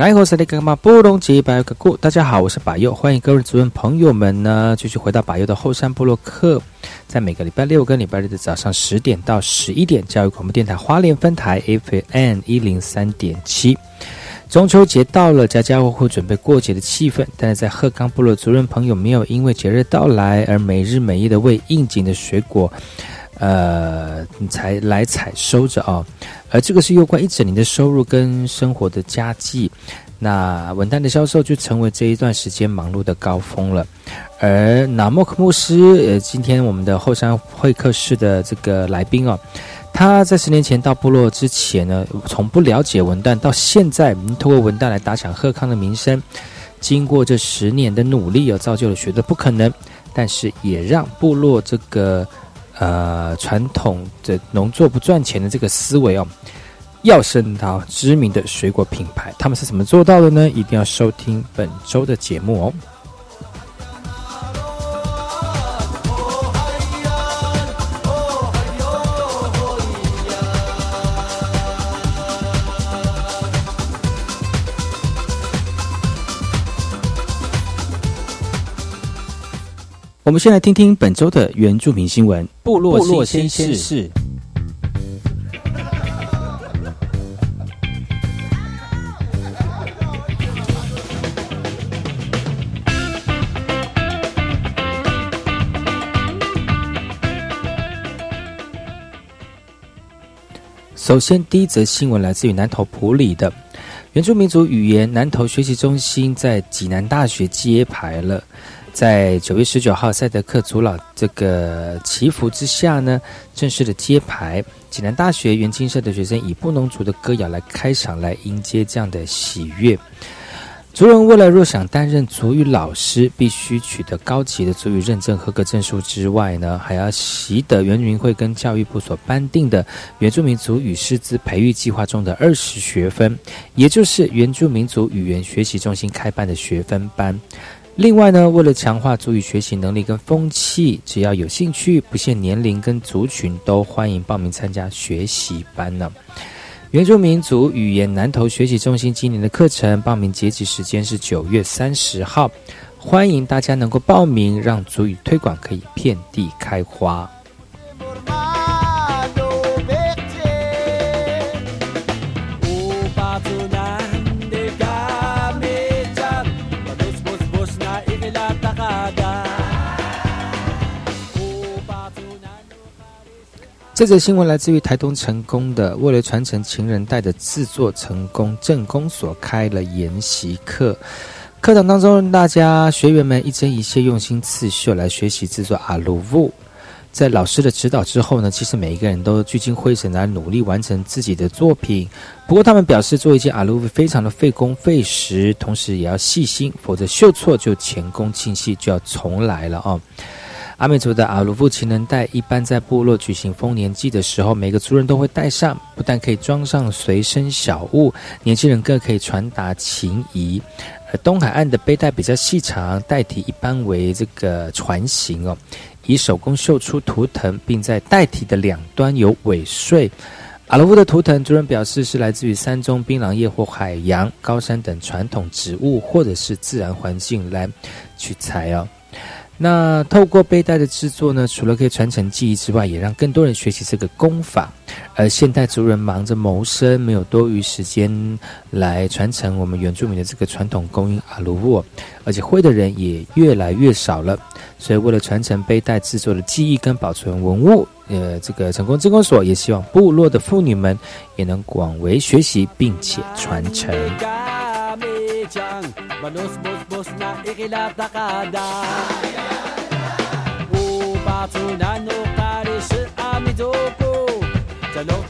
来，我是那个嘛布隆吉百个故，大家好，我是百佑，欢迎各位主任朋友们呢，继续回到百佑的后山部落客，在每个礼拜六跟礼拜日的早上十点到十一点，教育广播电台花莲分台 FM 一零三点七。中秋节到了，家家户户准备过节的气氛，但是在鹤冈部落族人朋友没有因为节日到来而每日每夜的为应景的水果。呃，才来采收着啊，而这个是有关一整年的收入跟生活的佳绩。那文旦的销售就成为这一段时间忙碌的高峰了。而纳莫克牧师，呃，今天我们的后山会客室的这个来宾哦，他在十年前到部落之前呢，从不了解文旦，到现在通过文旦来打响贺康的名声。经过这十年的努力，哦，造就了许多不可能，但是也让部落这个。呃，传统的农作不赚钱的这个思维哦，要升到知名的水果品牌，他们是怎么做到的呢？一定要收听本周的节目哦。我们先来听听本周的原住民新闻。部落新鲜事。首先，第一则新闻来自于南投埔里的原住民族语言南投学习中心，在济南大学揭牌了。在九月十九号，赛德克族老这个祈福之下呢，正式的揭牌。济南大学元青社的学生以布农族的歌谣来开场，来迎接这样的喜悦。族人为了若想担任族语老师，必须取得高级的族语认证合格证书之外呢，还要习得原民会跟教育部所颁定的原住民族语师资培育计划中的二十学分，也就是原住民族语言学习中心开办的学分班。另外呢，为了强化族语学习能力跟风气，只要有兴趣，不限年龄跟族群，都欢迎报名参加学习班呢。原住民族语言南投学习中心今年的课程报名截止时间是九月三十号，欢迎大家能够报名，让族语推广可以遍地开花。这则新闻来自于台东成功的，为了传承情人带的制作成功，正宫所开了研习课。课堂当中，大家学员们一针一线用心刺绣来学习制作阿鲁布。在老师的指导之后呢，其实每一个人都聚精会神来努力完成自己的作品。不过他们表示，做一件阿鲁布非常的费工费时，同时也要细心，否则绣错就前功尽弃，就要重来了哦。阿美族的阿鲁夫情人带，一般在部落举行丰年祭的时候，每个族人都会带上，不但可以装上随身小物，年轻人更可以传达情谊。而东海岸的背带比较细长，带体一般为这个船形哦，以手工绣出图腾，并在带体的两端有尾穗。阿鲁夫的图腾，族人表示是来自于山中槟榔叶或海洋、高山等传统植物或者是自然环境来取材哦。那透过背带的制作呢，除了可以传承技艺之外，也让更多人学习这个功法。而现代族人忙着谋生，没有多余时间来传承我们原住民的这个传统工艺阿鲁沃，而且会的人也越来越少了。所以，为了传承背带制作的技艺跟保存文物，呃，这个成功职工所也希望部落的妇女们也能广为学习，并且传承。na ikilata kada Upatsu na no kare shi amidoko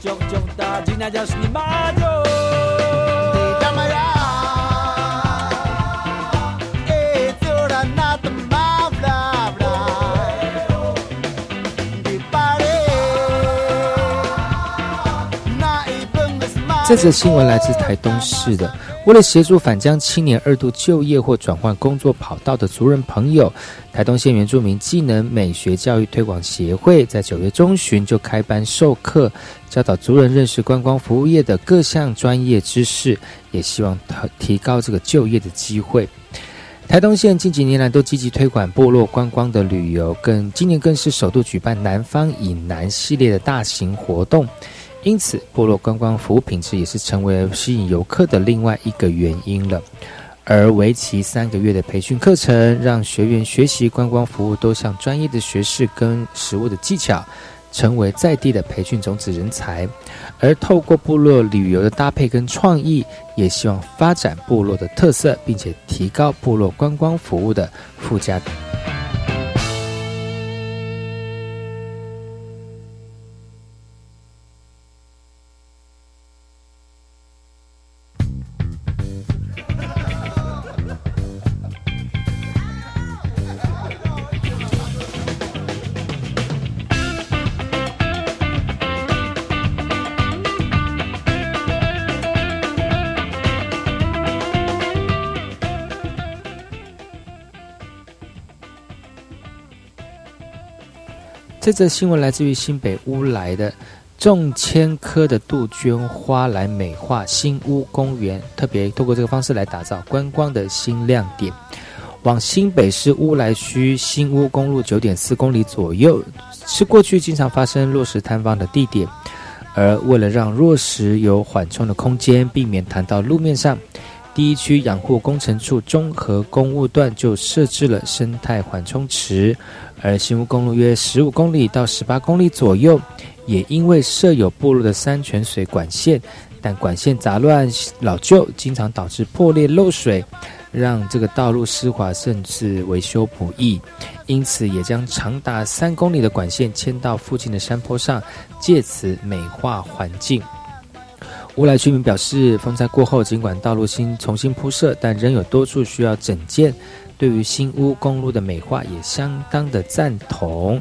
chok chok ta jina ni 这则新闻来自台东市的。为了协助返疆青年二度就业或转换工作跑道的族人朋友，台东县原住民技能美学教育推广协会在九月中旬就开班授课，教导族人认识观光服务业的各项专业知识，也希望提高这个就业的机会。台东县近几年来都积极推广部落观光的旅游，更今年更是首度举办南方以南系列的大型活动。因此，部落观光服务品质也是成为吸引游客的另外一个原因了。而为期三个月的培训课程，让学员学习观光服务多项专业的学识跟实务的技巧，成为在地的培训种子人才。而透过部落旅游的搭配跟创意，也希望发展部落的特色，并且提高部落观光服务的附加。这则新闻来自于新北乌来的种千棵的杜鹃花来美化新屋公园，特别透过这个方式来打造观光的新亮点。往新北市乌来区新屋公路九点四公里左右，是过去经常发生落石坍方的地点。而为了让落石有缓冲的空间，避免弹到路面上，第一区养护工程处综合公务段就设置了生态缓冲池。而新屋公路约十五公里到十八公里左右，也因为设有部落的山泉水管线，但管线杂乱老旧，经常导致破裂漏水，让这个道路湿滑，甚至维修不易。因此，也将长达三公里的管线迁到附近的山坡上，借此美化环境。乌来居民表示，风灾过后，尽管道路新重新铺设，但仍有多处需要整建。对于新屋公路的美化也相当的赞同。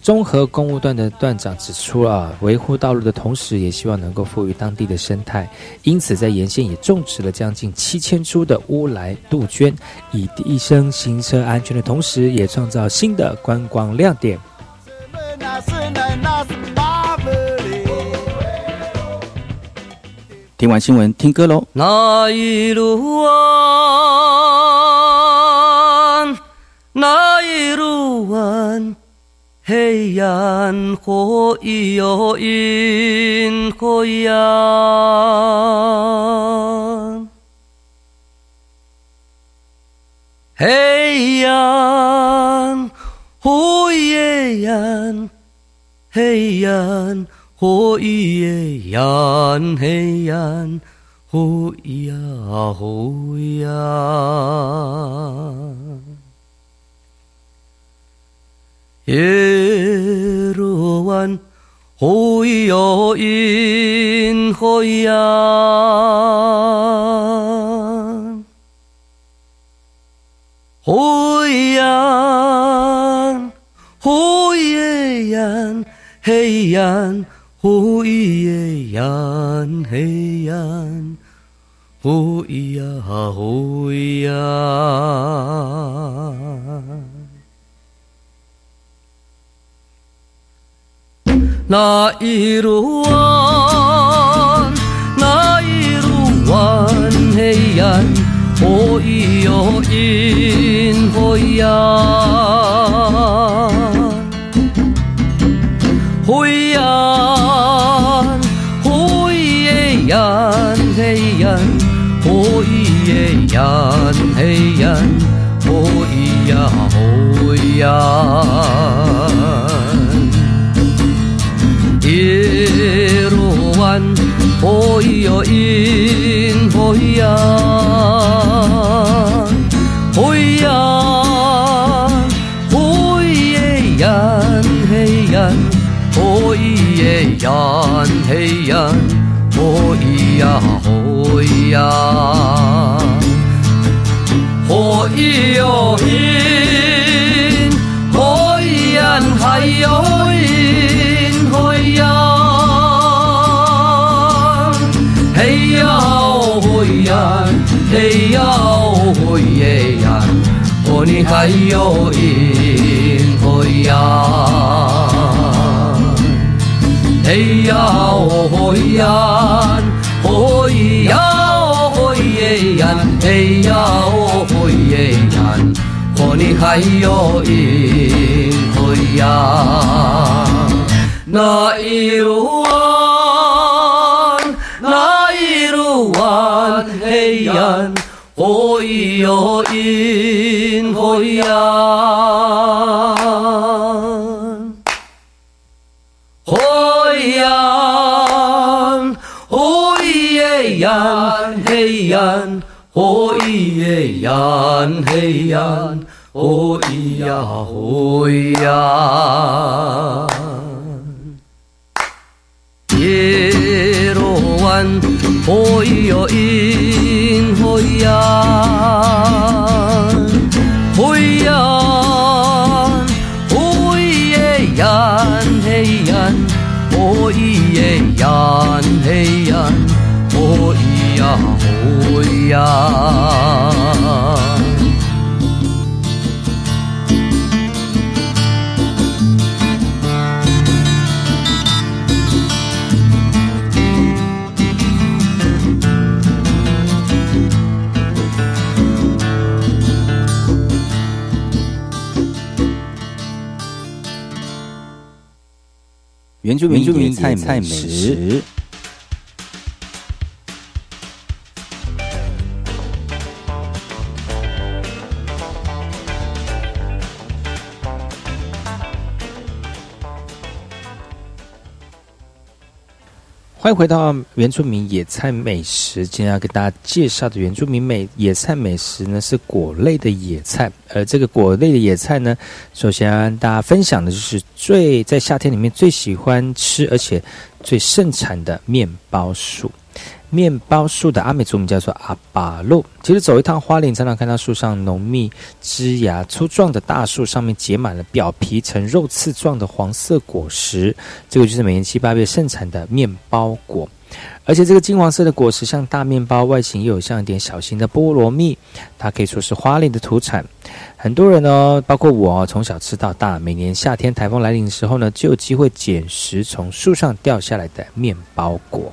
综合公路段的段长指出啊，维护道路的同时，也希望能够赋予当地的生态，因此在沿线也种植了将近七千株的乌来杜鹃，以提升行车安全的同时，也创造新的观光亮点。听完新闻，听歌喽。那一路啊。那一路弯，黑暗火又阴火呀，黑暗火也暗，黑暗呼伊耶呀嘿呀，呼呀呼呀，耶罗安，呼伊呀伊呼伊呀，呼伊呀呼伊耶呀嘿呀。呼伊耶呀，嘿呀，呼伊呀，呼伊呀。那一路弯，那一路弯，嘿呀，呼伊哟咿，呼呀。人欺人，哎呀哎呀，一路弯，哎呀因哎呀，哎呀哎呀人欺人，哎呀人欺人，哎呀哎呀。yêu hin hoi an hay oi hoi ya hey ya hoi ya hey ya hoi ye ya oni hay oi hoi ya hey ya hoi ya hoi ya hoi ye ya hey ya hoi 黑暗，河里还有影子呀。那一路弯，那一路弯，黑暗，河里有影子呀。黑暗，黑呀，黑暗。嘿呀嘿呀，哦咿呀哦呀。耶罗湾，哦咿哟因哦呀，哦呀，哦耶呀嘿呀，哦咿耶呀嘿呀，哦咿呀。原住民菜美食。欢迎回到原住民野菜美食。今天要给大家介绍的原住民美野菜美食呢，是果类的野菜。而这个果类的野菜呢，首先要跟大家分享的就是最在夏天里面最喜欢吃，而且最盛产的面包树。面包树的阿美族名叫做阿巴路。其实走一趟花莲，常常看到树上浓密枝芽粗壮的大树，上面结满了表皮呈肉刺状的黄色果实。这个就是每年七八月盛产的面包果。而且这个金黄色的果实像大面包，外形又有像一点小型的菠萝蜜。它可以说是花莲的土产。很多人呢，包括我哦，从小吃到大。每年夏天台风来临的时候呢，就有机会捡拾从树上掉下来的面包果。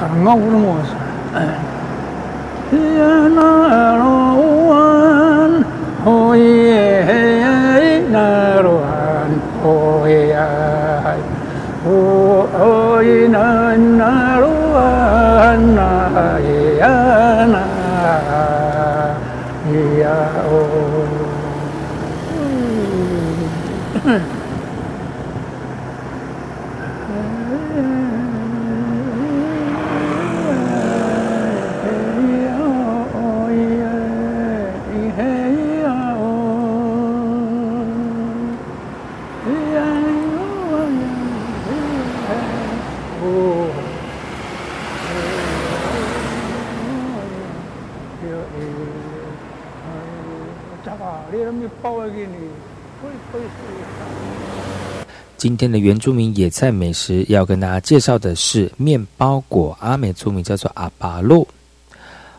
خرنقوا الموسى يا نار وان هو هي نار وان هو هي هو هو نار وان يا نار يا Oh. 今天的原住民野菜美食要跟大家介绍的是面包果，阿美族名叫做阿巴路。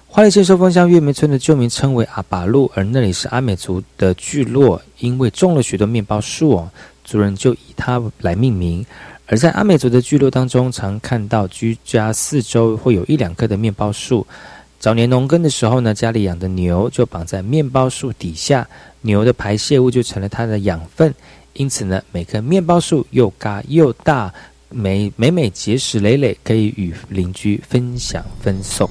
花莲县寿丰乡月梅村的旧名称为阿巴路，而那里是阿美族的聚落，因为种了许多面包树哦，族人就以它来命名。而在阿美族的聚落当中，常看到居家四周会有一两棵的面包树。早年农耕的时候呢，家里养的牛就绑在面包树底下，牛的排泄物就成了它的养分。因此呢，每棵面包树又高又大，每每每结实累累，可以与邻居分享分送。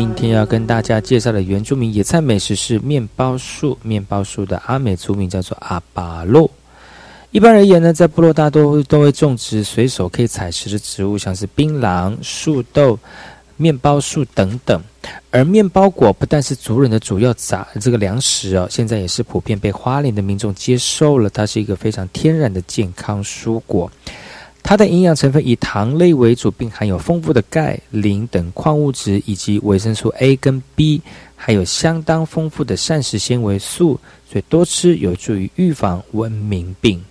今天要跟大家介绍的原住民野菜美食是面包树。面包树的阿美族名叫做阿巴洛。一般而言呢，在部落大多都会种植随手可以采食的植物，像是槟榔、树豆、面包树等等。而面包果不但是族人的主要杂这个粮食哦，现在也是普遍被花莲的民众接受了。它是一个非常天然的健康蔬果。它的营养成分以糖类为主，并含有丰富的钙、磷等矿物质，以及维生素 A 跟 B，还有相当丰富的膳食纤维素，所以多吃有助于预防文明病。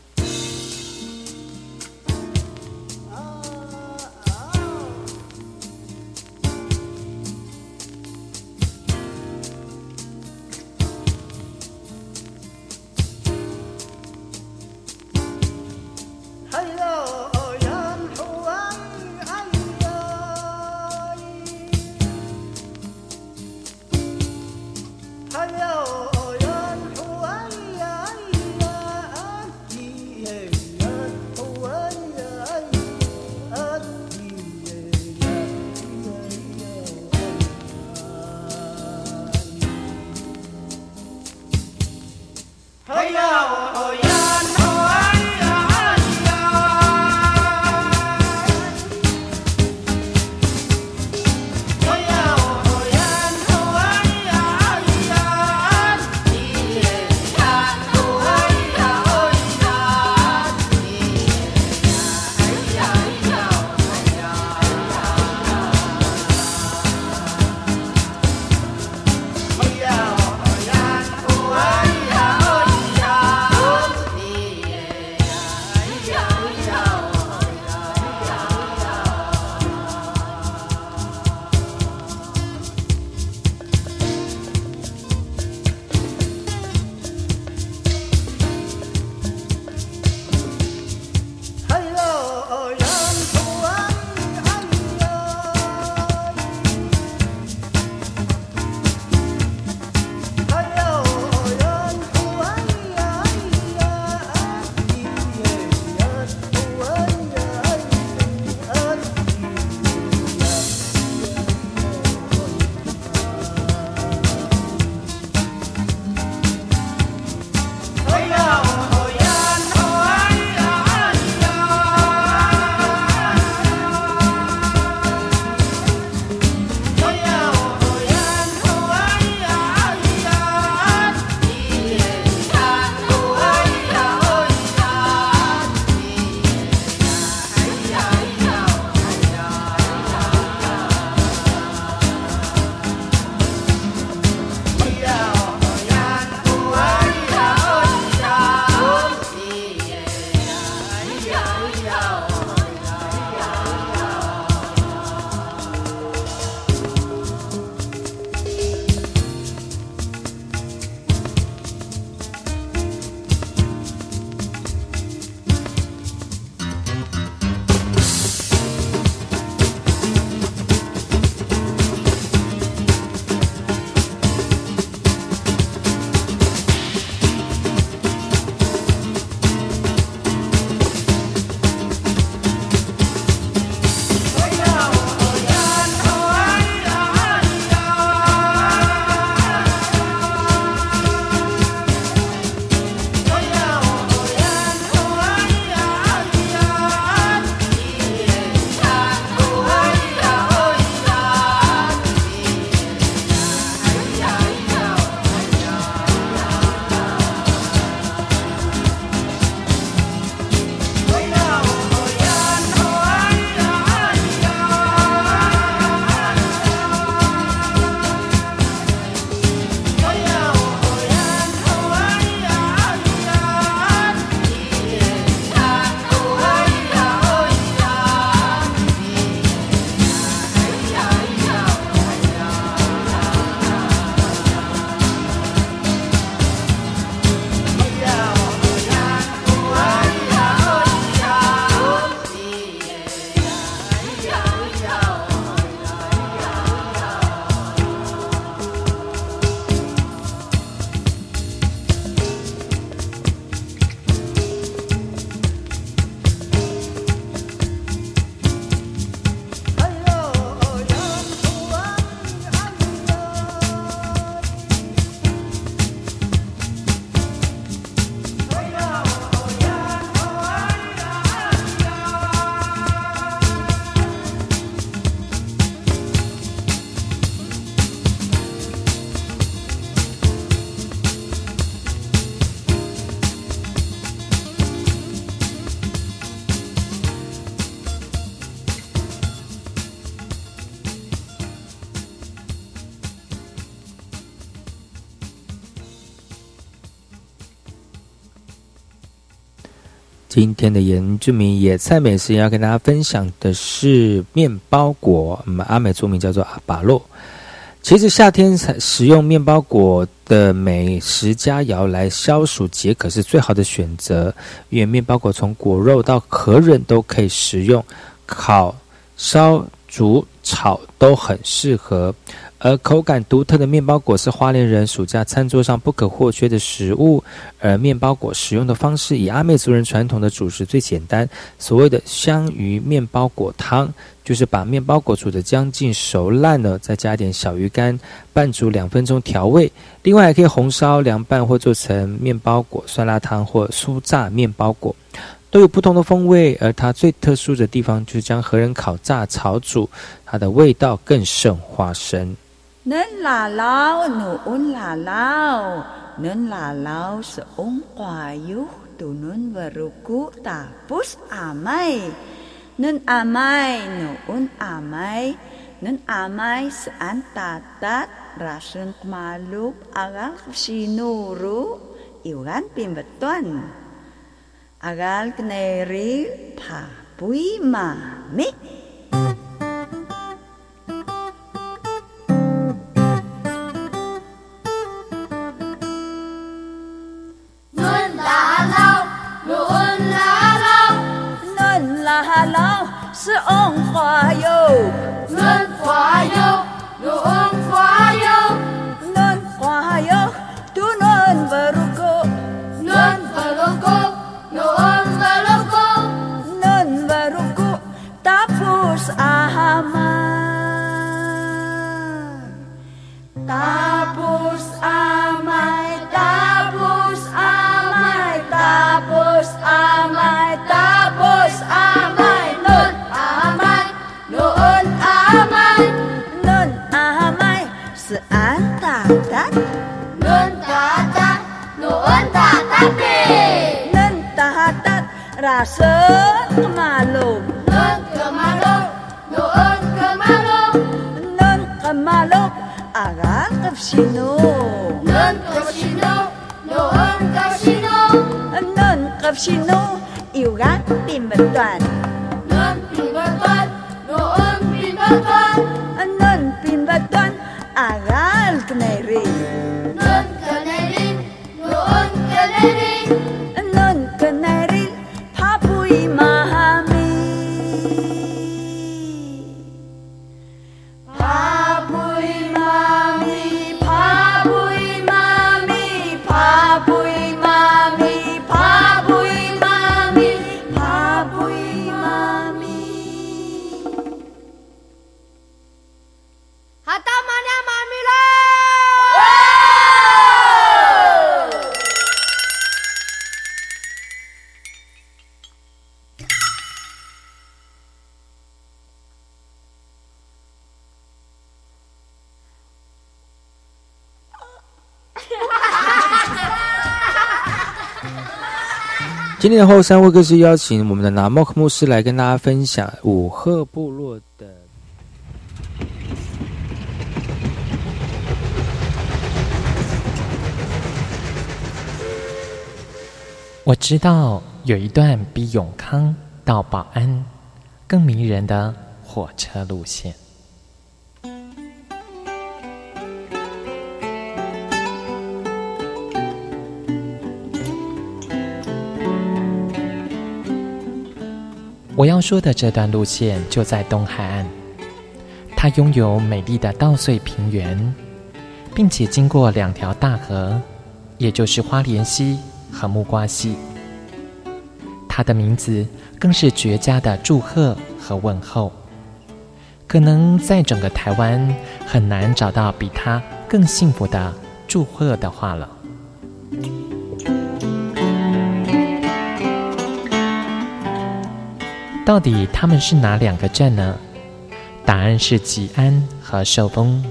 今天的原住民野菜美食要跟大家分享的是面包果，我们阿美族名叫做阿巴洛。其实夏天才食用面包果的美食佳肴来消暑解渴是最好的选择，因为面包果从果肉到壳润都可以食用，烤、烧、煮、炒都很适合。而口感独特的面包果是花莲人暑假餐桌上不可或缺的食物。而面包果使用的方式，以阿美族人传统的主食最简单，所谓的香鱼面包果汤，就是把面包果煮得将近熟烂了，再加点小鱼干拌煮两分钟调味。另外还可以红烧、凉拌或做成面包果酸辣汤或酥炸面包果，都有不同的风味。而它最特殊的地方，就是将核仁烤、炸、炒、煮，它的味道更胜花生。Nến là lao nụ un là lao. Nến là lao seung qua yuh tunun beruku tapus amai Nến amai nụ un amai Nến amai sean tatat rasun malup agal sinuru Iwan pimbetuan Agal keneri papui mamik 是红花哟，春花哟，有红花。Lah sen kemalung Nun kemalung Nuun kemalung Nun kemalung Aran kepsino Nun kepsino nun kepsino Nun kepsino Iuran pimetuan 今天的后山会客是邀请我们的拿莫克牧师来跟大家分享五鹤部落的。我知道有一段比永康到保安更迷人的火车路线。我要说的这段路线就在东海岸，它拥有美丽的稻穗平原，并且经过两条大河，也就是花莲溪和木瓜溪。它的名字更是绝佳的祝贺和问候，可能在整个台湾很难找到比它更幸福的祝贺的话了。到底他们是哪两个镇呢？答案是吉安和寿丰。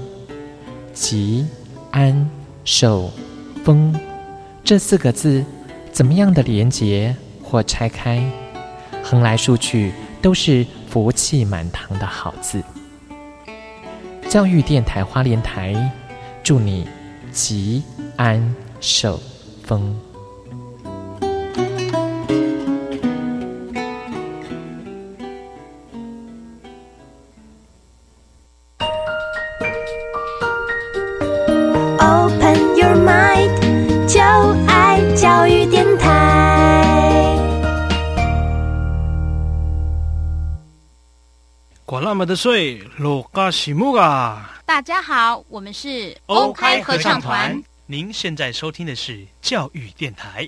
吉、安、寿、丰这四个字，怎么样的连结或拆开，横来竖去都是福气满堂的好字。教育电台花莲台，祝你吉安寿丰。么的水，罗嘎西木嘎！大家好，我们是欧开合唱团。您现在收听的是教育电台。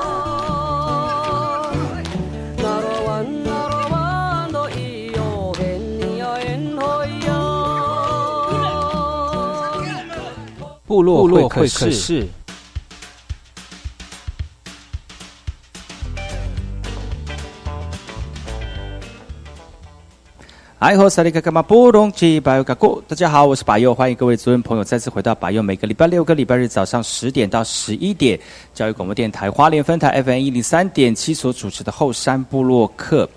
部落会客室。哎吼，萨利卡卡马布隆吉巴尤卡古，大家好，我是巴佑，欢迎各位族人朋友再次回到巴佑。每个礼拜六跟礼拜日早上十点到十一点，教育广播电台花莲分台 FM 一零三点七所主持的后山部落客。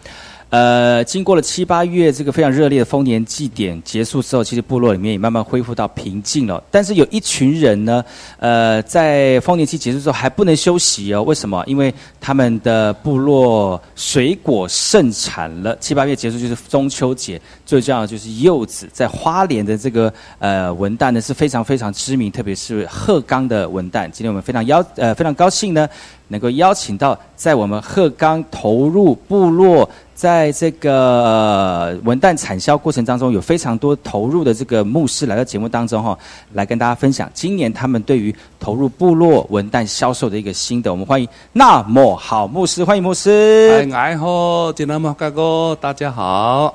呃，经过了七八月这个非常热烈的丰年祭典结束之后，其实部落里面也慢慢恢复到平静了。但是有一群人呢，呃，在丰年祭结束之后还不能休息哦。为什么？因为他们的部落水果盛产了。七八月结束就是中秋节，最重要的就是柚子。在花莲的这个呃文旦呢是非常非常知名，特别是鹤冈的文旦。今天我们非常邀呃非常高兴呢，能够邀请到在我们鹤冈投入部落。在这个文旦产销过程当中，有非常多投入的这个牧师来到节目当中哈，来跟大家分享今年他们对于投入部落文旦销售的一个心得。我们欢迎那么好牧师，欢迎牧师。哎好，吉那么哥哥，大家好。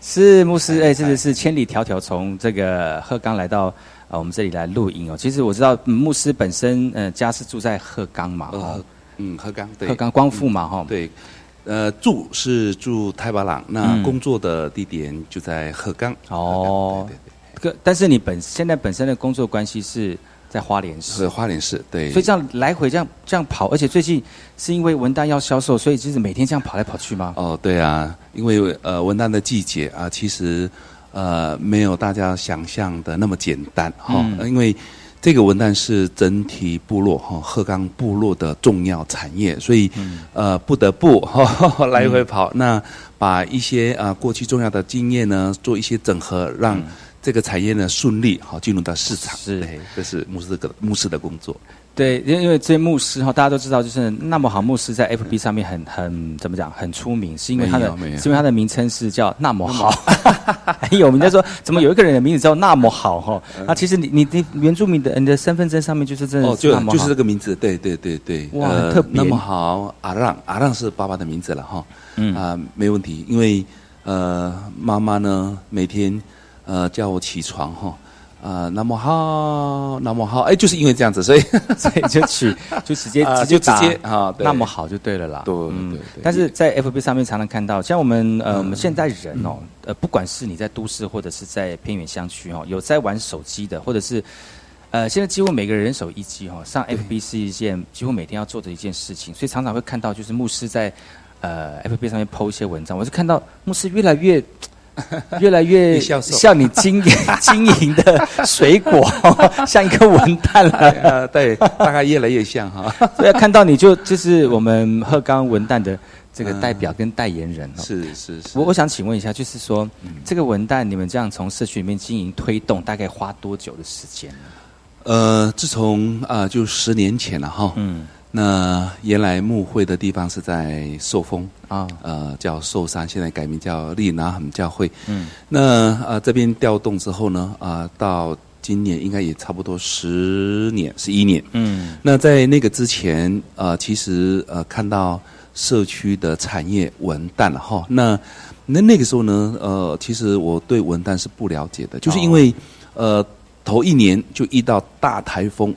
是牧师，哎，真的是千里迢迢从这个鹤冈来到啊我们这里来录音哦。其实我知道牧师本身呃家是住在鹤冈嘛，呃嗯鹤冈对鹤冈光复嘛哈对。呃，住是住太巴朗，那工作的地点就在鹤冈。哦，对对对。但是你本现在本身的工作关系是在花莲市。是花莲市，对。所以这样来回这样这样跑，而且最近是因为文旦要销售，所以就是每天这样跑来跑去吗？哦，对啊，因为呃文旦的季节啊，其实呃没有大家想象的那么简单哈，因为。这个文旦是整体部落哈鹤冈部落的重要产业，所以呃不得不哈 来回跑。那把一些啊过去重要的经验呢做一些整合，让这个产业呢顺利好进入到市场。是，这是牧师的牧师的工作。对，因为因为这些牧师哈，大家都知道，就是那么好牧师在 FB 上面很很怎么讲，很出名，是因为他的，是因为他的名称是叫那么好，很有名。就说怎么有一个人的名字叫那么好哈？那其实你你你原住民的你的身份证上面就是真的就就是这个名字，对对对对，哇，特别那么好，阿让阿让是爸爸的名字了哈，嗯啊没问题，因为呃妈妈呢每天呃叫我起床哈。啊，那么好，那么好，哎，就是因为这样子，所以 所以就取就直接直接直接啊，那么好就对了啦。对，嗯，但是在 FB 上面常常看到，像我们呃，我们现在人哦，呃，不管是你在都市或者是在偏远乡区哦，有在玩手机的，或者是呃，现在几乎每个人人手一机哈，上 FB 是一件几乎每天要做的一件事情，所以常常会看到就是牧师在呃 FB 上面 PO 一些文章，我是看到牧师越来越。越来越 像你经 经营的水果，像一个文旦了。呃，对，大概越来越像哈。所以看到你就就是我们鹤冈文旦的这个代表跟代言人。是是是。我我想请问一下，就是说这个文旦你们这样从社区里面经营推动，大概花多久的时间呢？呃，自从啊，就十年前了哈。嗯。那原来牧会的地方是在寿丰啊，呃，叫寿山，现在改名叫利拿恒教会。嗯，那呃这边调动之后呢，啊到今年应该也差不多十年、十一年。嗯，那在那个之前，呃，其实呃看到社区的产业完蛋了哈。那那那个时候呢，呃，其实我对文旦是不了解的，就是因为呃头一年就遇到大台风。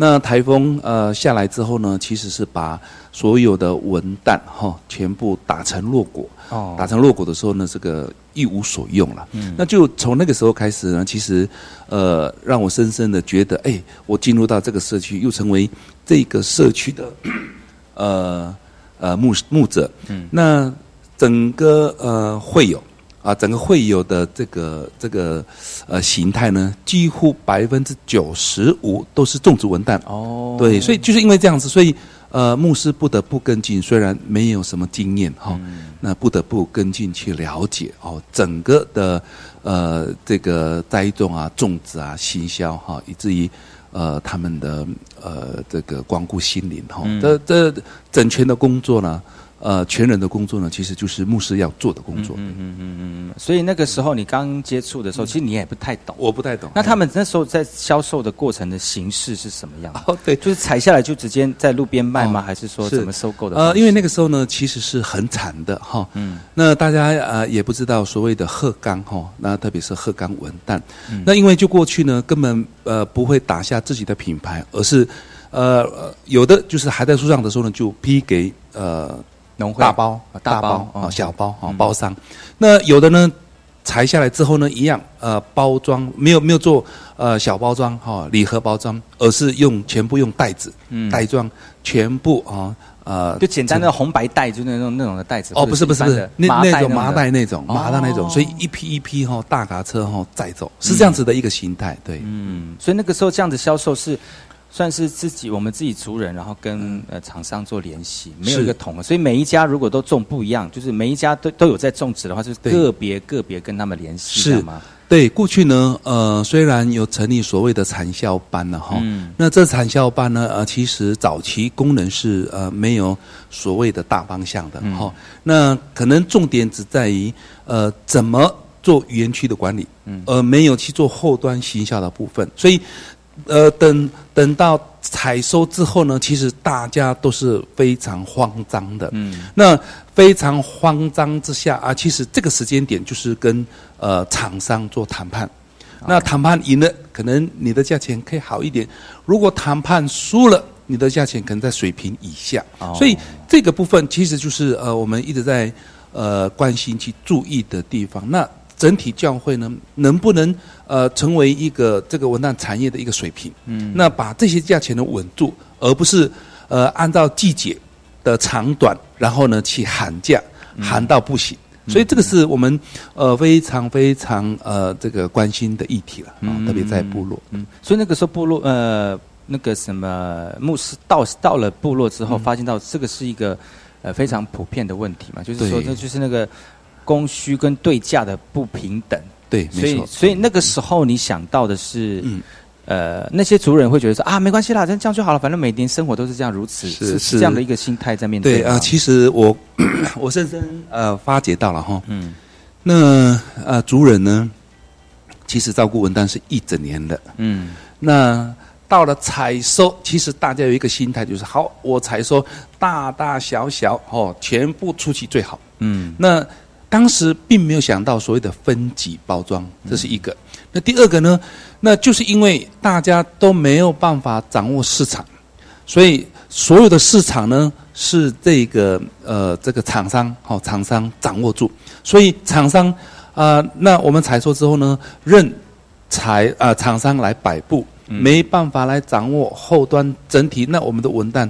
那台风呃下来之后呢，其实是把所有的文旦哈全部打成落果。哦，打成落果的时候呢，这个一无所用了。嗯，那就从那个时候开始呢，其实呃让我深深的觉得，哎，我进入到这个社区，又成为这个社区的呃呃牧牧者。嗯，那整个呃会友。啊，整个会友的这个这个呃形态呢，几乎百分之九十五都是种植文旦哦。对，所以就是因为这样子，所以呃牧师不得不跟进，虽然没有什么经验哈，那不得不跟进去了解哦，整个的呃这个栽种啊、种植啊、行销哈，以至于呃他们的呃这个光顾心灵哈，这这整全的工作呢。呃，全人的工作呢，其实就是牧师要做的工作。嗯嗯嗯嗯所以那个时候你刚接触的时候，其实你也不太懂。我不太懂。那他们那时候在销售的过程的形式是什么样？哦，对，就是采下来就直接在路边卖吗？还是说怎么收购的？呃，因为那个时候呢，其实是很惨的哈。嗯。那大家呃也不知道所谓的鹤冈哈，那特别是鹤冈文旦。嗯。那因为就过去呢，根本呃不会打下自己的品牌，而是呃有的就是还在树上的时候呢，就批给呃。大包、大包啊、小包啊，包商。那有的呢，裁下来之后呢，一样呃，包装没有没有做呃小包装哈，礼盒包装，而是用全部用袋子袋装，全部啊呃，就简单的红白袋，就那种那种的袋子。哦，不是不是不是，那那种麻袋那种麻的那种，所以一批一批哈，大卡车哈载走，是这样子的一个形态。对，嗯，所以那个时候这样子销售是。算是自己我们自己族人，然后跟呃厂商做联系，没有一个统，所以每一家如果都种不一样，就是每一家都都有在种植的话，就是个别个别跟他们联系，是。吗？对，过去呢，呃，虽然有成立所谓的产销班了哈，那这产销班呢，呃，其实早期功能是呃没有所谓的大方向的哈，那可能重点只在于呃怎么做园区的管理，嗯，而没有去做后端行销的部分，所以。呃，等等到采收之后呢，其实大家都是非常慌张的。嗯，那非常慌张之下啊，其实这个时间点就是跟呃厂商做谈判。那谈判赢了，可能你的价钱可以好一点；如果谈判输了，你的价钱可能在水平以下。所以这个部分其实就是呃我们一直在呃关心去注意的地方。那整体教会呢，能不能？呃，成为一个这个文旦产业的一个水平，嗯，那把这些价钱呢稳住，而不是呃按照季节的长短，然后呢去喊价，喊到不行，所以这个是我们呃非常非常呃这个关心的议题了啊，特别在部落，嗯，所以那个时候部落呃那个什么牧师到到了部落之后，发现到这个是一个呃非常普遍的问题嘛，就是说这就是那个供需跟对价的不平等。对，所以所以那个时候你想到的是，嗯，呃，那些族人会觉得说啊，没关系啦，这样就好了，反正每年生活都是这样，如此。是是这样的一个心态在面对。对啊，其实我 我深深呃发觉到了哈，嗯，那呃族人呢，其实照顾文旦是一整年的，嗯，那到了采收，其实大家有一个心态就是，好，我采收大大小小哦，全部出去最好，嗯，那。当时并没有想到所谓的分级包装，这是一个。那第二个呢？那就是因为大家都没有办法掌握市场，所以所有的市场呢是这个呃这个厂商好厂商掌握住。所以厂商啊，那我们采收之后呢，任采啊厂商来摆布，没办法来掌握后端整体。那我们的文旦。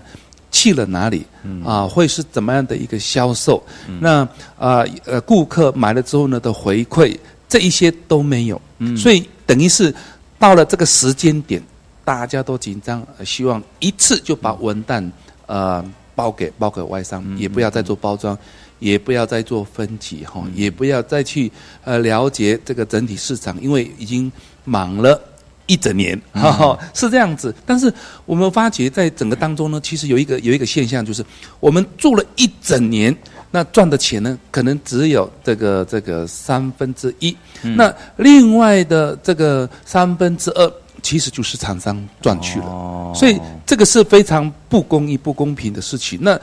去了哪里？啊，会是怎么样的一个销售？那啊，呃，顾客买了之后呢的回馈，这一些都没有。所以等于是到了这个时间点，大家都紧张，希望一次就把文旦呃包给包给外商，也不要再做包装，也不要再做分级哈，也不要再去呃了解这个整体市场，因为已经满了。一整年，哈哈，是这样子。但是我们发觉，在整个当中呢，其实有一个有一个现象，就是我们做了一整年，那赚的钱呢，可能只有这个这个三分之一。那另外的这个三分之二，其实就是厂商赚去了。所以这个是非常不公义、不公平的事情。那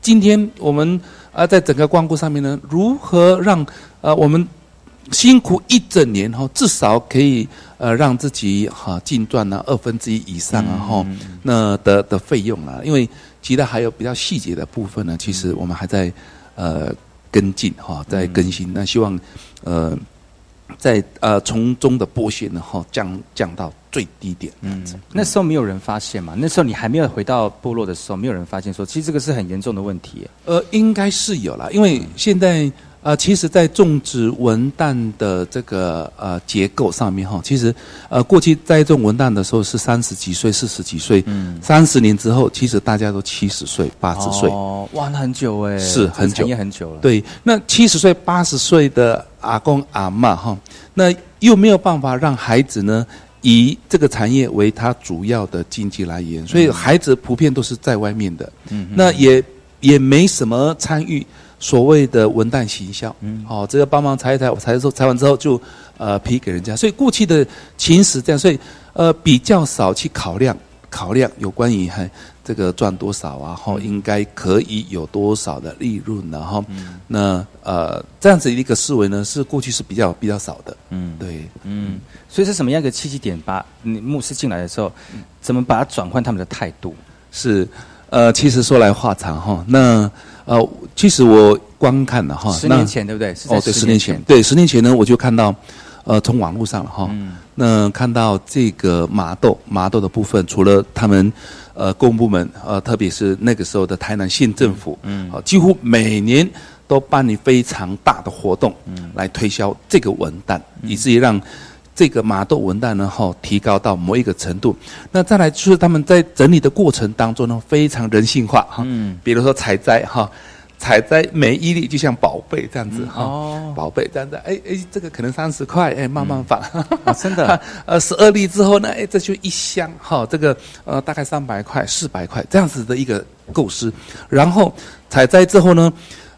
今天我们啊，在整个光顾上面呢，如何让呃我们辛苦一整年哈，至少可以呃让自己哈净赚呢二分之一以上啊哈，那的的费用啊，因为其他还有比较细节的部分呢，其实我们还在呃跟进哈，在更新。那希望呃在呃从中的剥削呢哈降降到最低点。嗯，那时候没有人发现嘛？那时候你还没有回到部落的时候，没有人发现说，其实这个是很严重的问题。呃，应该是有啦，因为现在。呃，其实，在种植文旦的这个呃结构上面哈，其实呃过去栽种文旦的时候是三十几岁、四十几岁，嗯，三十年之后，其实大家都七十岁、八十岁，哦，哇，那很久哎，是很久，也很久了。对，那七十岁、八十岁的阿公阿妈哈，那又没有办法让孩子呢以这个产业为他主要的经济来源，所以孩子普遍都是在外面的，嗯，那也也没什么参与。所谓的文旦行销，嗯，好，这个帮忙裁一裁，我裁的时候裁完之后就，呃，批给人家。所以过去的情史这样，所以呃比较少去考量考量有关于还这个赚多少啊，后应该可以有多少的利润，然后那呃这样子一个思维呢，是过去是比较比较少的，嗯，对，嗯，所以是什么样一个契机点把你牧师进来的时候，怎么把它转换他们的态度？是，呃，其实说来话长哈，那。呃，其实我观看了哈，十年前对不对？哦，对，十年前，对，十年前呢，我就看到，呃，从网络上了哈，那看到这个麻豆麻豆的部分，除了他们呃公部门呃，特别是那个时候的台南县政府，嗯，几乎每年都办理非常大的活动，嗯，来推销这个文旦，以至于让这个麻豆文旦呢，哈，提高到某一个程度。那再来就是他们在整理的过程当中呢，非常人性化哈，嗯，比如说采摘哈。采摘每一粒就像宝贝这样子哈，宝贝这样子，哎哎，这个可能三十块，哎，慢慢放，真的，呃，十二粒之后呢，哎，这就一箱哈，这个呃大概三百块、四百块这样子的一个构思，然后采摘之后呢，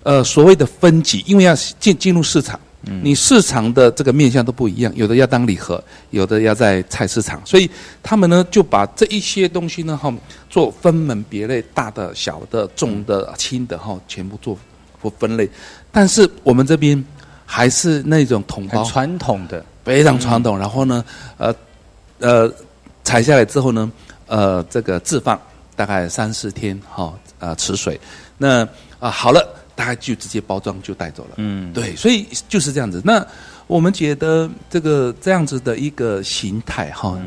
呃，所谓的分级，因为要进进入市场。你市场的这个面向都不一样，有的要当礼盒，有的要在菜市场，所以他们呢就把这一些东西呢哈做分门别类，大的、小的、重的、轻的哈，全部做做分类。但是我们这边还是那种桶包，传统的，非常传统。然后呢，呃呃，采下来之后呢，呃，这个置放大概三四天哈，呃，持水。那啊好了。大概就直接包装就带走了，嗯，对，所以就是这样子。那我们觉得这个这样子的一个形态哈，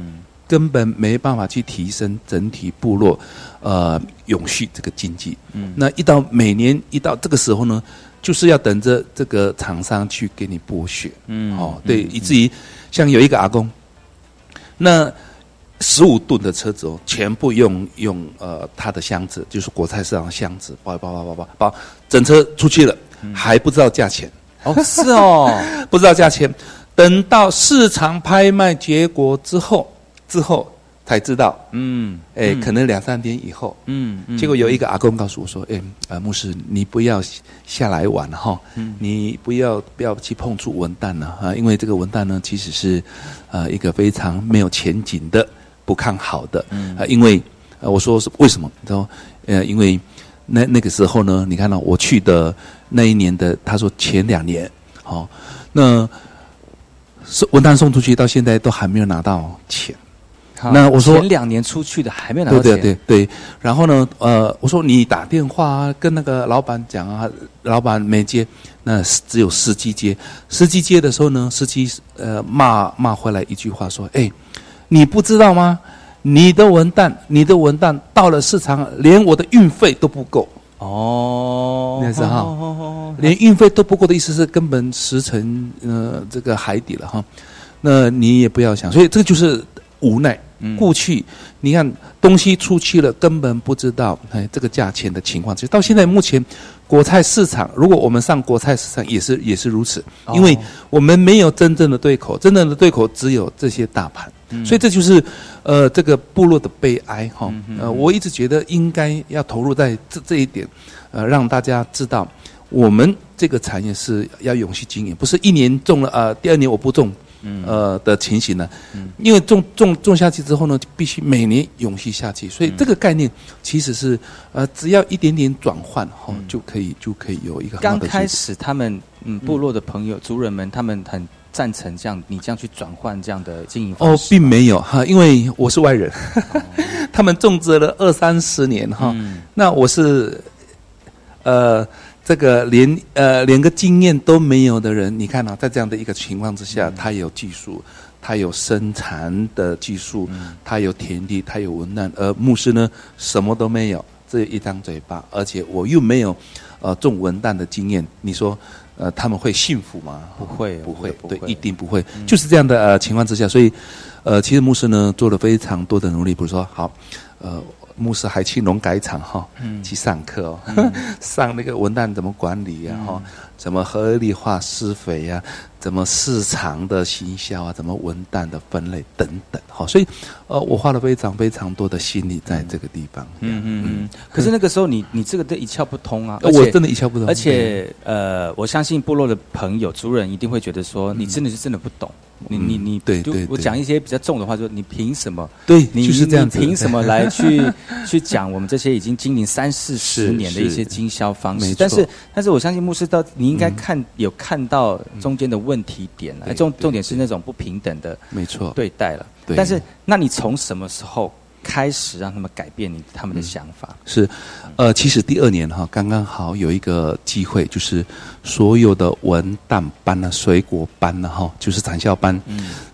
根本没办法去提升整体部落呃永续这个经济。嗯，那一到每年一到这个时候呢，就是要等着这个厂商去给你剥削，嗯，哦，对，以至于像有一个阿公，那。十五吨的车子哦，全部用用呃他的箱子，就是国泰市场的箱子，包包包包包包，整车出去了，还不知道价钱。哦，是哦，不知道价钱，等到市场拍卖结果之后，之后才知道，嗯，哎，可能两三天以后，嗯，结果有一个阿公告诉我说，哎，呃，牧师，你不要下来玩哈，你不要不要去碰触文旦了啊，因为这个文旦呢，其实是呃一个非常没有前景的。不看好的，啊，因为，呃，我说是为什么？他说，呃，因为那那个时候呢，你看到我去的那一年的，他说前两年，好，那送文旦送出去到现在都还没有拿到钱。那我说前两年出去的还没有拿到钱。对对对对。然后呢，呃，我说你打电话跟那个老板讲啊，老板没接，那只有司机接。司机接的时候呢，司机呃骂骂回来一句话说，哎。你不知道吗？你的文旦，你的文旦到了市场，连我的运费都不够哦。那是哈，连运费都不够的意思是根本石沉呃这个海底了哈。那你也不要想，所以这个就是无奈。过去你看东西出去了，根本不知道哎这个价钱的情况。其实到现在目前，国菜市场如果我们上国菜市场也是也是如此，因为我们没有真正的对口，真正的对口只有这些大盘。所以这就是，呃，这个部落的悲哀哈。呃，我一直觉得应该要投入在这这一点，呃，让大家知道，我们这个产业是要永续经营，不是一年种了呃，第二年我不种，呃的情形呢？因为种种种下去之后呢，必须每年永续下去，所以这个概念其实是呃，只要一点点转换哈，就可以就可以有一个刚开始他们嗯部落的朋友族人们他们很。赞成这样，你这样去转换这样的经营方式哦，并没有哈，因为我是外人，他们种植了二三十年哈，那我是呃这个连呃连个经验都没有的人，你看啊，在这样的一个情况之下，他有技术，他有生产的技术，他有田地，他有文案，而牧师呢什么都没有，只有一张嘴巴，而且我又没有呃种文旦的经验，你说。呃，他们会幸福吗？不会，不会，对，一定不会。就是这样的呃情况之下，所以，呃，其实牧师呢做了非常多的努力，比如说，好，呃。牧师还去农改场哈，去上课哦，上那个文旦怎么管理呀哈，怎么合理化施肥呀，怎么市场的行销啊，怎么文旦的分类等等哈，所以呃，我花了非常非常多的心力在这个地方。嗯嗯嗯。可是那个时候你你这个都一窍不通啊，我真的一窍不通。而且呃，我相信部落的朋友族人一定会觉得说，你真的是真的不懂。你你你，对对，我讲一些比较重的话，说你凭什么？对，你就是这样子。凭什么 来去去讲我们这些已经经营三四十年的一些经销方式？但是但是我相信牧师到你应该看有看到中间的问题点了。重重点是那种不平等的，没错，对待了。但是那你从什么时候？开始让他们改变你他们的想法是，呃，其实第二年哈，刚刚好有一个机会，就是所有的文档班呢、水果班呢哈，就是产销班，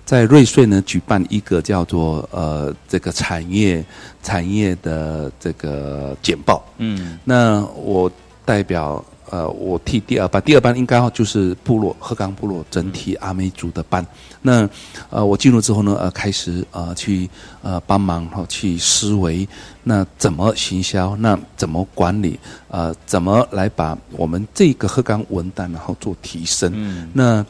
在瑞穗呢举办一个叫做呃这个产业产业的这个简报，嗯，那我代表。呃，我替第二班，第二班应该就是部落鹤冈部落整体阿美族的班。那呃，我进入之后呢，呃，开始呃去呃帮忙哈，去思维那怎么行销，那怎么管理，呃，怎么来把我们这个鹤冈文旦然后做提升。嗯。那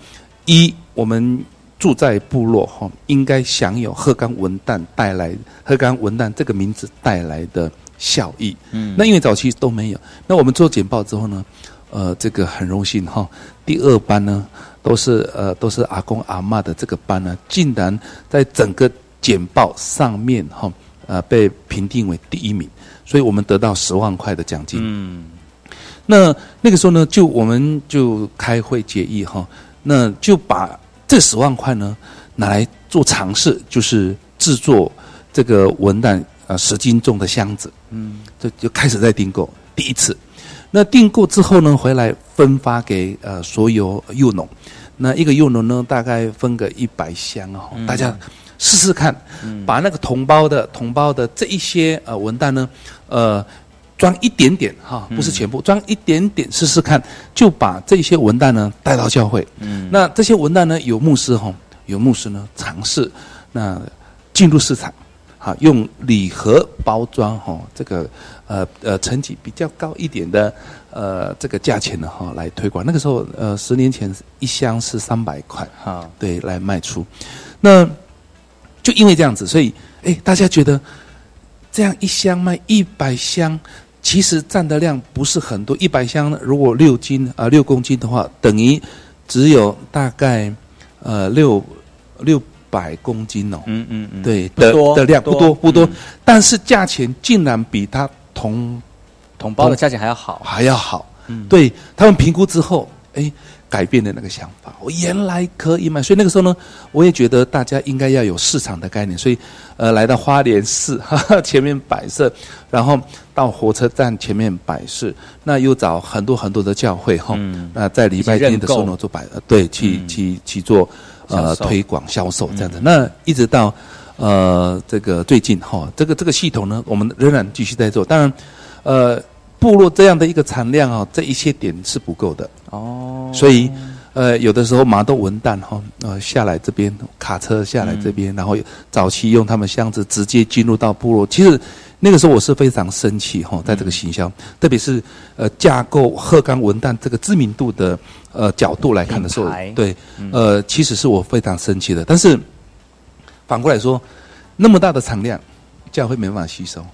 一我们住在部落哈，应该享有鹤冈文旦带来鹤冈文旦这个名字带来的。效益，嗯，那因为早期都没有，那我们做简报之后呢，呃，这个很荣幸哈，第二班呢都是呃都是阿公阿妈的这个班呢，竟然在整个简报上面哈，呃被评定为第一名，所以我们得到十万块的奖金，嗯，那那个时候呢，就我们就开会决议哈，那就把这十万块呢拿来做尝试，就是制作这个文档。啊，十斤重的箱子，嗯，就就开始在订购第一次。那订购之后呢，回来分发给呃所有幼农。那一个幼农呢，大概分个一百箱哦，大家试试看，把那个同胞的同胞的这一些呃文旦呢，呃，装一点点哈，不是全部，装一点点试试看，就把这些文旦呢带到教会。嗯，那这些文旦呢，有牧师哈，有牧师呢尝试那进入市场。好，用礼盒包装哈，这个呃呃层级比较高一点的呃这个价钱呢哈来推广。那个时候呃十年前一箱是三百块哈，对，来卖出。那就因为这样子，所以哎大家觉得这样一箱卖一百箱，其实占的量不是很多。一百箱如果六斤啊六公斤的话，等于只有大概呃六六。百公斤哦，嗯嗯嗯，对的的量不多不多，但是价钱竟然比它同同包的价钱还要好，还要好。嗯，对他们评估之后，哎，改变了那个想法，我原来可以买。所以那个时候呢，我也觉得大家应该要有市场的概念，所以呃，来到花莲市哈哈 前面摆设，然后到火车站前面摆设，那又找很多很多的教会哈，那在礼拜天的时候呢做摆，对，去去去做。呃，推广销售这样子，那一直到呃这个最近哈，这个这个系统呢，我们仍然继续在做。当然，呃，部落这样的一个产量啊，这一些点是不够的哦。所以，呃，有的时候麻豆文旦哈，呃下来这边卡车下来这边，然后早期用他们箱子直接进入到部落，其实。那个时候我是非常生气哈，在这个行销，特别是呃架构鹤冈文旦这个知名度的呃角度来看的时候，对，呃，其实是我非常生气的。但是反过来说，那么大的产量，教会没办法吸收，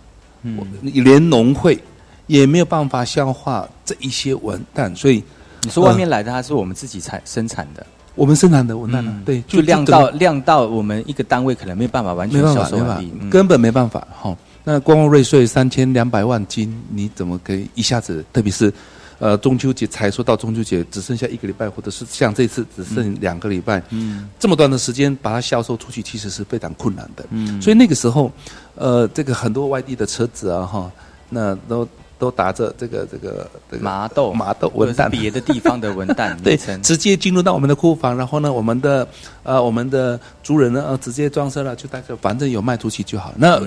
嗯，连农会也没有办法消化这一些文旦，所以你说外面来的它是我们自己产生产的？我们生产的文旦呢，对，就量到量到我们一个单位可能没办法完全销售完毕，根本没办法哈。那光光瑞穗三千两百万斤，你怎么可以一下子？特别是，呃，中秋节才说到中秋节，只剩下一个礼拜，或者是像这次只剩两个礼拜，嗯，这么短的时间把它销售出去，其实是非常困难的。嗯，所以那个时候，呃，这个很多外地的车子啊，哈，那都都打着这个这个麻豆麻豆文旦，别的地方的文旦，对，直接进入到我们的库房，然后呢，我们的呃我们的族人呢，呃，直接装车了，就大概反正有卖出去就好。那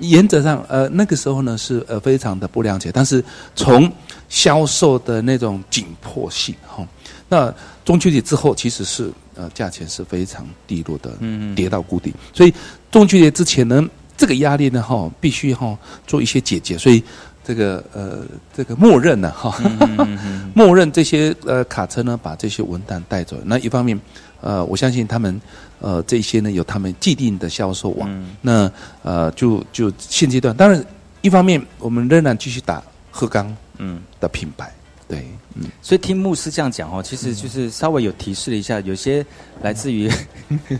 原则上，呃，那个时候呢是呃非常的不谅解，但是从销售的那种紧迫性哈，那中秋节之后其实是呃价钱是非常低落的，嗯，跌到谷底。所以中秋节之前呢，这个压力呢哈必须哈做一些解决，所以这个呃这个默认呢哈，默认这些呃卡车呢把这些文档带走。那一方面，呃，我相信他们。呃，这些呢有他们既定的销售网，那呃就就现阶段，当然一方面我们仍然继续打鹤岗嗯。的品牌，对，嗯，所以听牧师这样讲哦，其实就是稍微有提示了一下，有些 来自于。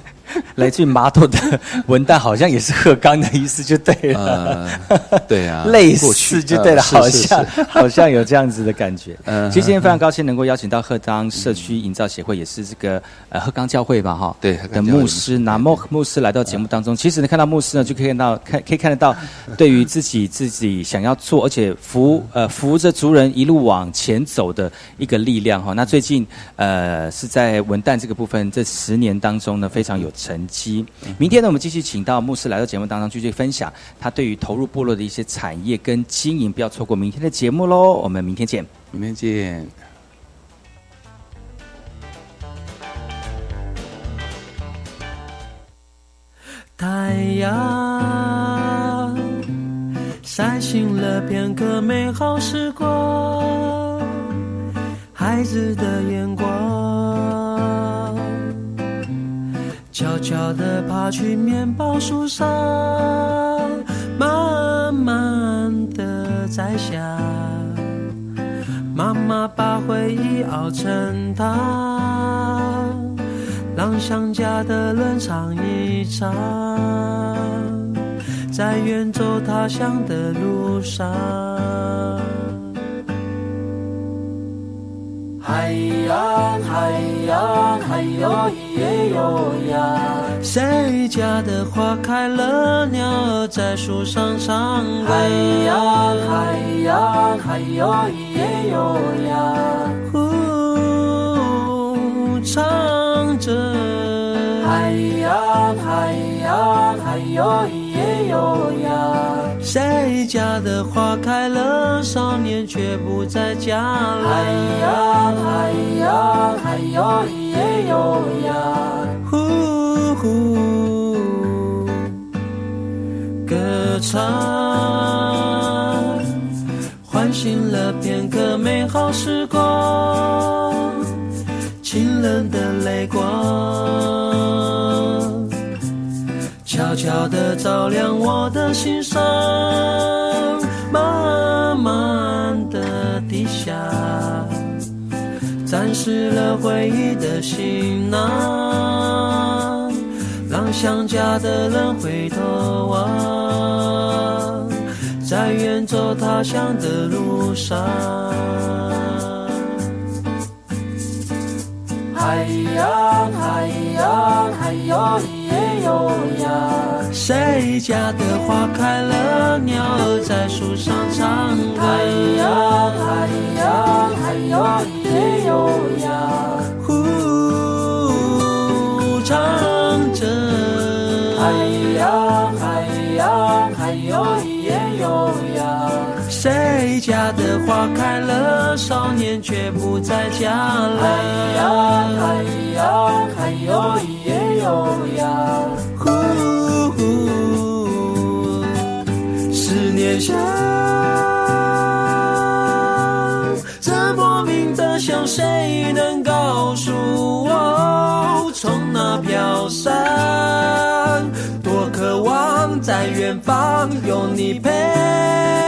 来自于麻豆的文旦，好像也是鹤冈的意思，就对了。对啊，类似就对了，好像好像有这样子的感觉。嗯，其实今天非常高兴能够邀请到鹤冈社区营造协会，也是这个呃鹤冈教会吧，哈，对的牧师拿牧牧师来到节目当中。其实呢，看到牧师呢，就可以看到看可以看得到，对于自己自己想要做，而且扶呃扶着族人一路往前走的一个力量哈。那最近呃是在文旦这个部分，这十年当中呢，非常有。成绩。明天呢，我们继续请到牧师来到节目当中，继续分享他对于投入部落的一些产业跟经营。不要错过明天的节目喽！我们明天见，明天见。太阳晒醒了片刻美好时光，孩子的眼光。悄悄地爬去面包树上，慢慢地摘下。妈妈把回忆熬成汤，让想家的人尝一尝。在远走他乡的路上。海洋，海洋，海哟咿耶哟呀。谁家的花开了，鸟儿在树上唱歌。海洋，海洋，海哟咿耶哟呀。呼，唱着。海洋，海洋，海哟咿耶哟呀。谁家的花开了，少年却不在家了。嗨呀哎呀嗨哟咿耶哟呀，呼呼，歌唱，悄悄地照亮我的心上，慢慢地低下，沾湿了回忆的行囊，让想家的人回头望，在远走他乡的路上。海洋，海洋，海哟咿耶哟呀。谁家的花开了，鸟儿在树上唱歌。海洋，海洋，海哟咿耶哟呀，呼，唱着。海洋，海洋，海哟咿耶哟呀。谁家的花开了，少年却不在家了。海洋，海洋，海哟咿耶哟呀，呼，思念像，这莫名的想，谁能告诉我，从哪飘散？多渴望在远方有你陪。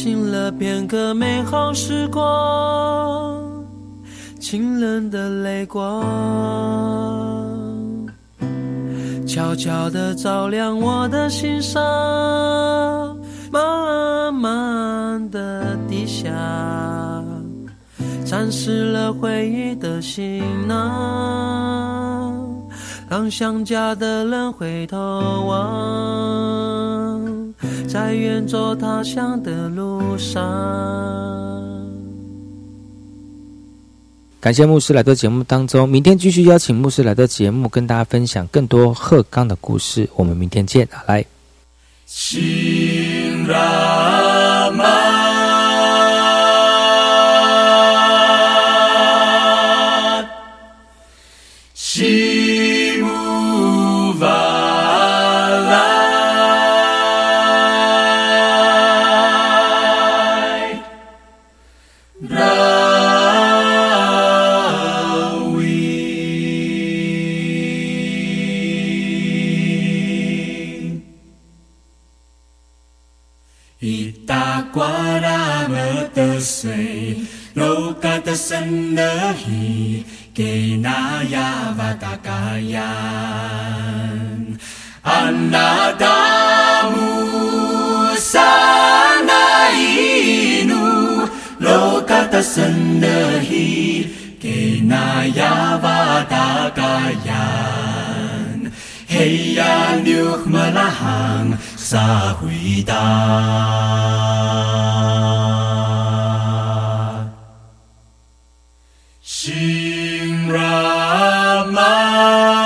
醒了片刻美好时光，清冷的泪光，悄悄地照亮我的心上，慢慢地低下，沾湿了回忆的行囊。让想家的人回头望，在远走他乡的路上。感谢牧师来到节目当中，明天继续邀请牧师来到节目，跟大家分享更多鹤冈的故事。我们明天见，来。Sendahi Kenaya Vatakayan. Anadamu Sanainu Lokata Sendahi Kenaya Vatakayan. Heya Nyuk Malahang Sa Huida Ah.